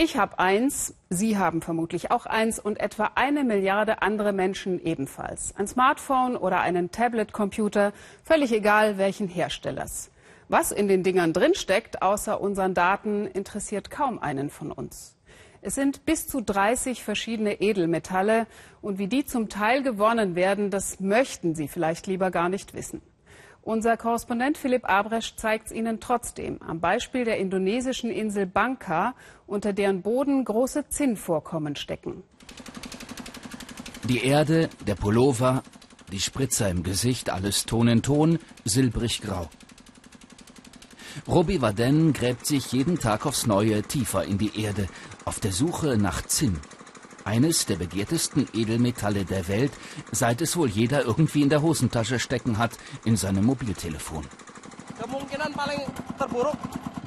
Ich habe eins, Sie haben vermutlich auch eins und etwa eine Milliarde andere Menschen ebenfalls. Ein Smartphone oder einen Tablet-Computer, völlig egal welchen Herstellers. Was in den Dingern drinsteckt, außer unseren Daten, interessiert kaum einen von uns. Es sind bis zu 30 verschiedene Edelmetalle und wie die zum Teil gewonnen werden, das möchten Sie vielleicht lieber gar nicht wissen. Unser Korrespondent Philipp Abresch zeigt es Ihnen trotzdem am Beispiel der indonesischen Insel Bangka, unter deren Boden große Zinnvorkommen stecken. Die Erde, der Pullover, die Spritzer im Gesicht, alles Ton in Ton, silbrig grau. Robi Waden gräbt sich jeden Tag aufs Neue tiefer in die Erde, auf der Suche nach Zinn eines der begehrtesten Edelmetalle der Welt, seit es wohl jeder irgendwie in der Hosentasche stecken hat, in seinem Mobiltelefon.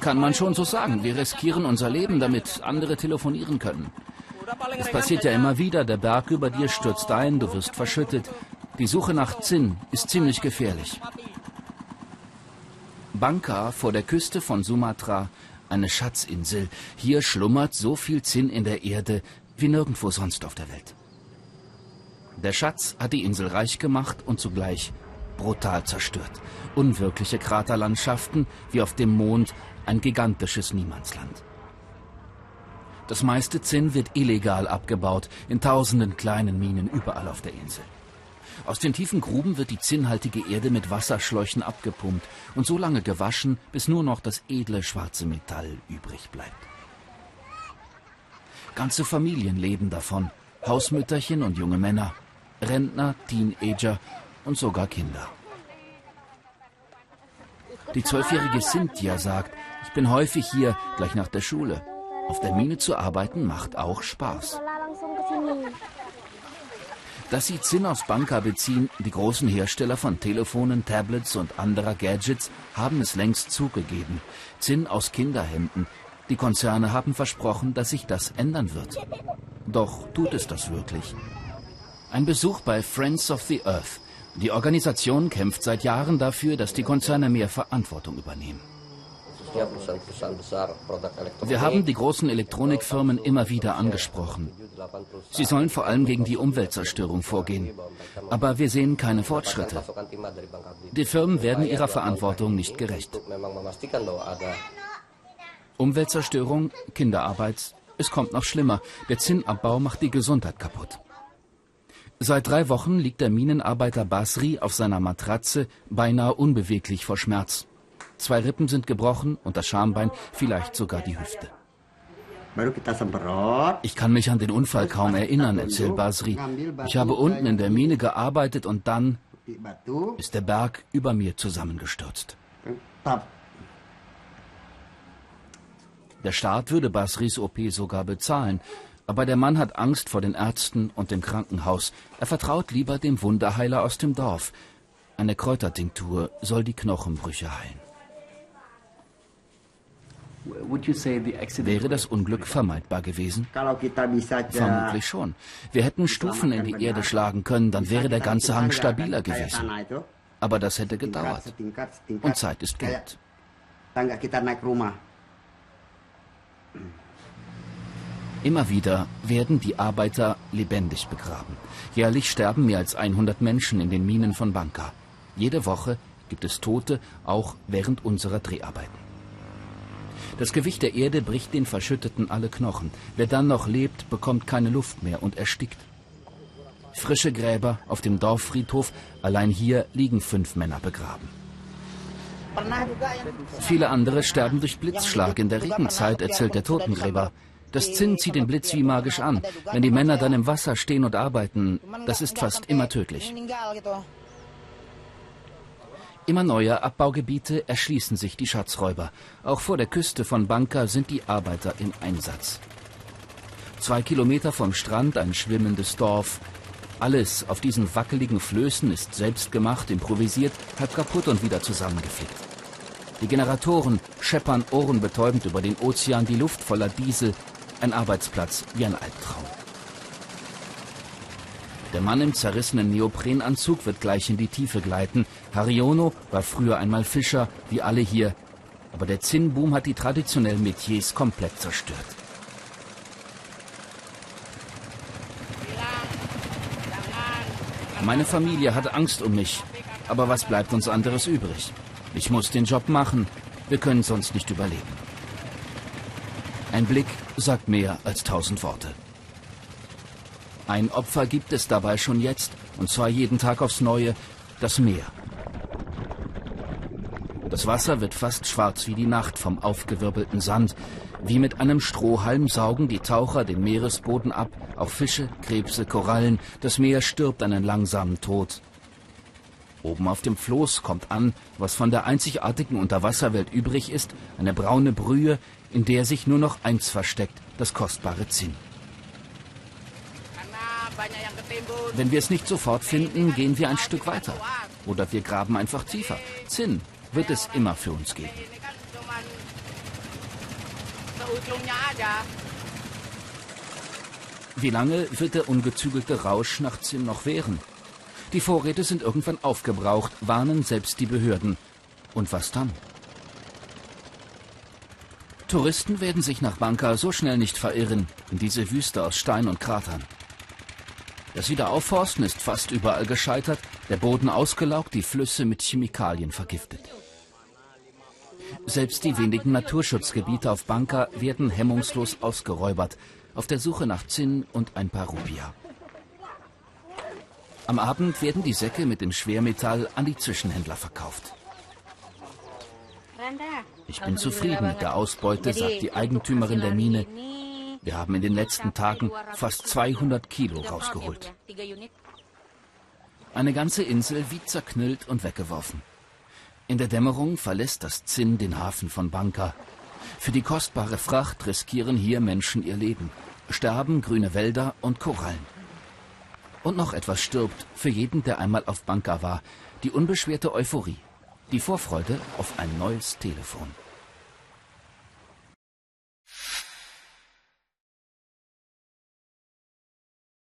Kann man schon so sagen. Wir riskieren unser Leben, damit andere telefonieren können. Es passiert ja immer wieder, der Berg über dir stürzt ein, du wirst verschüttet. Die Suche nach Zinn ist ziemlich gefährlich. Bangka vor der Küste von Sumatra, eine Schatzinsel. Hier schlummert so viel Zinn in der Erde, wie nirgendwo sonst auf der Welt. Der Schatz hat die Insel reich gemacht und zugleich brutal zerstört. Unwirkliche Kraterlandschaften, wie auf dem Mond ein gigantisches Niemandsland. Das meiste Zinn wird illegal abgebaut, in tausenden kleinen Minen überall auf der Insel. Aus den tiefen Gruben wird die zinnhaltige Erde mit Wasserschläuchen abgepumpt und so lange gewaschen, bis nur noch das edle schwarze Metall übrig bleibt. Ganze Familien leben davon. Hausmütterchen und junge Männer, Rentner, Teenager und sogar Kinder. Die zwölfjährige Cynthia sagt, ich bin häufig hier, gleich nach der Schule. Auf der Mine zu arbeiten macht auch Spaß. Dass sie Zinn aus Banka beziehen, die großen Hersteller von Telefonen, Tablets und anderer Gadgets haben es längst zugegeben. Zinn aus Kinderhänden, die Konzerne haben versprochen, dass sich das ändern wird. Doch tut es das wirklich? Ein Besuch bei Friends of the Earth. Die Organisation kämpft seit Jahren dafür, dass die Konzerne mehr Verantwortung übernehmen. Wir haben die großen Elektronikfirmen immer wieder angesprochen. Sie sollen vor allem gegen die Umweltzerstörung vorgehen. Aber wir sehen keine Fortschritte. Die Firmen werden ihrer Verantwortung nicht gerecht. Umweltzerstörung, Kinderarbeit. Es kommt noch schlimmer. Der Zinnabbau macht die Gesundheit kaputt. Seit drei Wochen liegt der Minenarbeiter Basri auf seiner Matratze, beinahe unbeweglich vor Schmerz. Zwei Rippen sind gebrochen und das Schambein, vielleicht sogar die Hüfte. Ich kann mich an den Unfall kaum erinnern, erzählt Basri. Ich habe unten in der Mine gearbeitet und dann ist der Berg über mir zusammengestürzt. Der Staat würde Basris OP sogar bezahlen. Aber der Mann hat Angst vor den Ärzten und dem Krankenhaus. Er vertraut lieber dem Wunderheiler aus dem Dorf. Eine Kräutertinktur soll die Knochenbrüche heilen. Wäre das Unglück vermeidbar gewesen? Vermutlich schon. Wir hätten Stufen in die Erde schlagen können, dann wäre der ganze Hang stabiler gewesen. Aber das hätte gedauert. Und Zeit ist Geld. Immer wieder werden die Arbeiter lebendig begraben. Jährlich sterben mehr als 100 Menschen in den Minen von Banka. Jede Woche gibt es Tote, auch während unserer Dreharbeiten. Das Gewicht der Erde bricht den Verschütteten alle Knochen. Wer dann noch lebt, bekommt keine Luft mehr und erstickt. Frische Gräber auf dem Dorffriedhof, allein hier liegen fünf Männer begraben. Viele andere sterben durch Blitzschlag in der Regenzeit, erzählt der Totengräber. Das Zinn zieht den Blitz wie magisch an. Wenn die Männer dann im Wasser stehen und arbeiten, das ist fast immer tödlich. Immer neue Abbaugebiete erschließen sich die Schatzräuber. Auch vor der Küste von Banka sind die Arbeiter im Einsatz. Zwei Kilometer vom Strand ein schwimmendes Dorf. Alles auf diesen wackeligen Flößen ist selbst gemacht, improvisiert, halb kaputt und wieder zusammengeflickt. Die Generatoren scheppern ohrenbetäubend über den Ozean, die Luft voller Diesel, ein Arbeitsplatz wie ein Albtraum. Der Mann im zerrissenen Neoprenanzug wird gleich in die Tiefe gleiten. Hariono war früher einmal Fischer, wie alle hier. Aber der Zinnboom hat die traditionellen Metiers komplett zerstört. Meine Familie hat Angst um mich. Aber was bleibt uns anderes übrig? Ich muss den Job machen. Wir können sonst nicht überleben. Ein Blick sagt mehr als tausend Worte. Ein Opfer gibt es dabei schon jetzt, und zwar jeden Tag aufs Neue, das Meer. Das Wasser wird fast schwarz wie die Nacht vom aufgewirbelten Sand. Wie mit einem Strohhalm saugen die Taucher den Meeresboden ab, auch Fische, Krebse, Korallen. Das Meer stirbt einen langsamen Tod. Oben auf dem Floß kommt an, was von der einzigartigen Unterwasserwelt übrig ist, eine braune Brühe, in der sich nur noch eins versteckt, das kostbare Zinn. Wenn wir es nicht sofort finden, gehen wir ein Stück weiter. Oder wir graben einfach tiefer. Zinn wird es immer für uns geben. Wie lange wird der ungezügelte Rausch nach Zinn noch währen? Die Vorräte sind irgendwann aufgebraucht, warnen selbst die Behörden. Und was dann? Touristen werden sich nach Banka so schnell nicht verirren, in diese Wüste aus Stein und Kratern. Das Wiederaufforsten ist fast überall gescheitert, der Boden ausgelaugt, die Flüsse mit Chemikalien vergiftet. Selbst die wenigen Naturschutzgebiete auf Banka werden hemmungslos ausgeräubert, auf der Suche nach Zinn und ein paar Rupia. Am Abend werden die Säcke mit dem Schwermetall an die Zwischenhändler verkauft. Ich bin zufrieden mit der Ausbeute, sagt die Eigentümerin der Mine. Wir haben in den letzten Tagen fast 200 Kilo rausgeholt. Eine ganze Insel wie zerknüllt und weggeworfen. In der Dämmerung verlässt das Zinn den Hafen von Banka. Für die kostbare Fracht riskieren hier Menschen ihr Leben, sterben grüne Wälder und Korallen. Und noch etwas stirbt für jeden, der einmal auf Banka war, die unbeschwerte Euphorie, die Vorfreude auf ein neues Telefon.